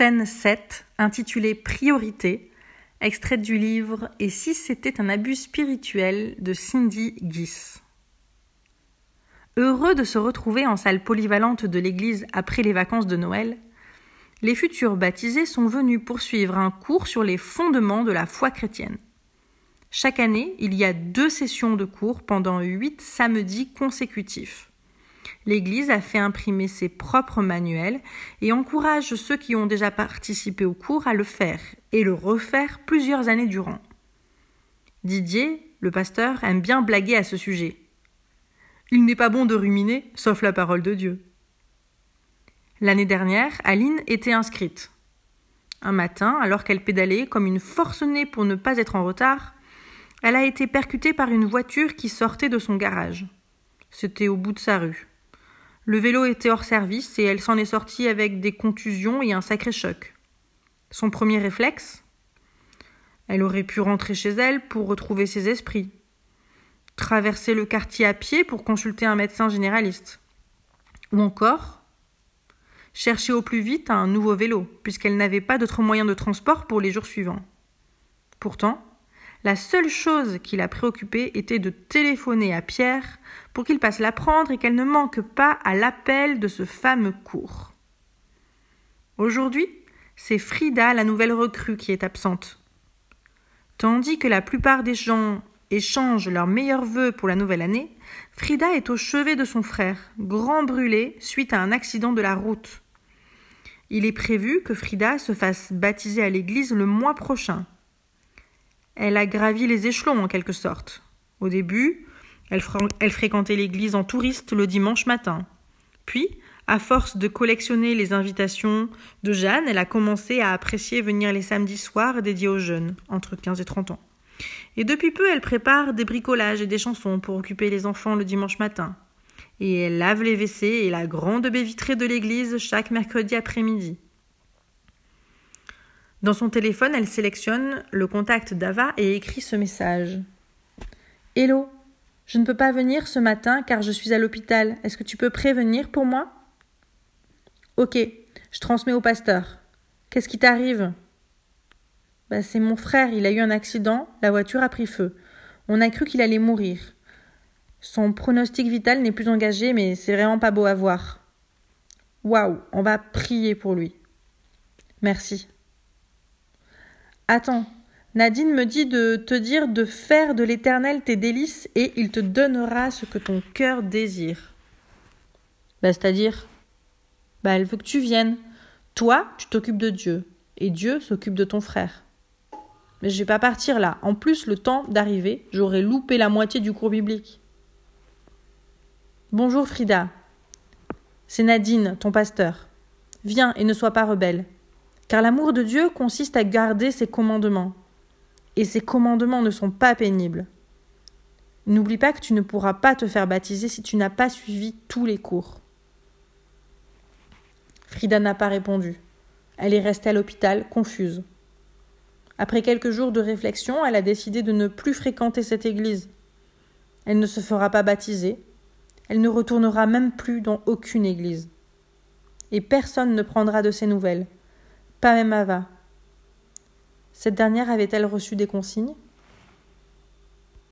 Scène 7, intitulée Priorité, extraite du livre Et si c'était un abus spirituel de Cindy Guiss. Heureux de se retrouver en salle polyvalente de l'église après les vacances de Noël, les futurs baptisés sont venus poursuivre un cours sur les fondements de la foi chrétienne. Chaque année, il y a deux sessions de cours pendant huit samedis consécutifs. L'Église a fait imprimer ses propres manuels et encourage ceux qui ont déjà participé au cours à le faire et le refaire plusieurs années durant. Didier, le pasteur, aime bien blaguer à ce sujet. Il n'est pas bon de ruminer, sauf la parole de Dieu. L'année dernière, Aline était inscrite. Un matin, alors qu'elle pédalait comme une forcenée pour ne pas être en retard, elle a été percutée par une voiture qui sortait de son garage. C'était au bout de sa rue. Le vélo était hors service et elle s'en est sortie avec des contusions et un sacré choc. Son premier réflexe? Elle aurait pu rentrer chez elle pour retrouver ses esprits. Traverser le quartier à pied pour consulter un médecin généraliste. Ou encore chercher au plus vite un nouveau vélo, puisqu'elle n'avait pas d'autre moyen de transport pour les jours suivants. Pourtant, la seule chose qui la préoccupait était de téléphoner à Pierre pour qu'il passe la prendre et qu'elle ne manque pas à l'appel de ce fameux cours. Aujourd'hui, c'est Frida, la nouvelle recrue, qui est absente. Tandis que la plupart des gens échangent leurs meilleurs vœux pour la nouvelle année, Frida est au chevet de son frère, grand brûlé suite à un accident de la route. Il est prévu que Frida se fasse baptiser à l'église le mois prochain. Elle a gravi les échelons en quelque sorte. Au début, elle, fréquentait l'église en touriste le dimanche matin. Puis, à force de collectionner les invitations de Jeanne, elle a commencé à apprécier venir les samedis soirs dédiés aux jeunes, entre 15 et 30 ans. Et depuis peu, elle prépare des bricolages et des chansons pour occuper les enfants le dimanche matin. Et elle lave les WC et la grande baie vitrée de l'église chaque mercredi après-midi. Dans son téléphone, elle sélectionne le contact d'Ava et écrit ce message. Hello, je ne peux pas venir ce matin car je suis à l'hôpital. Est-ce que tu peux prévenir pour moi? Ok, je transmets au pasteur. Qu'est-ce qui t'arrive? Bah, C'est mon frère, il a eu un accident, la voiture a pris feu. On a cru qu'il allait mourir. Son pronostic vital n'est plus engagé, mais c'est vraiment pas beau à voir. Waouh, on va prier pour lui. Merci. Attends, Nadine me dit de te dire de faire de l'Éternel tes délices et il te donnera ce que ton cœur désire. Bah, c'est-à-dire? Bah, elle veut que tu viennes. Toi, tu t'occupes de Dieu et Dieu s'occupe de ton frère. Mais je vais pas partir là. En plus, le temps d'arriver, j'aurais loupé la moitié du cours biblique. Bonjour Frida. C'est Nadine, ton pasteur. Viens et ne sois pas rebelle. Car l'amour de Dieu consiste à garder ses commandements. Et ses commandements ne sont pas pénibles. N'oublie pas que tu ne pourras pas te faire baptiser si tu n'as pas suivi tous les cours. Frida n'a pas répondu. Elle est restée à l'hôpital, confuse. Après quelques jours de réflexion, elle a décidé de ne plus fréquenter cette église. Elle ne se fera pas baptiser. Elle ne retournera même plus dans aucune église. Et personne ne prendra de ses nouvelles. Pas même Ava. Cette dernière avait-elle reçu des consignes?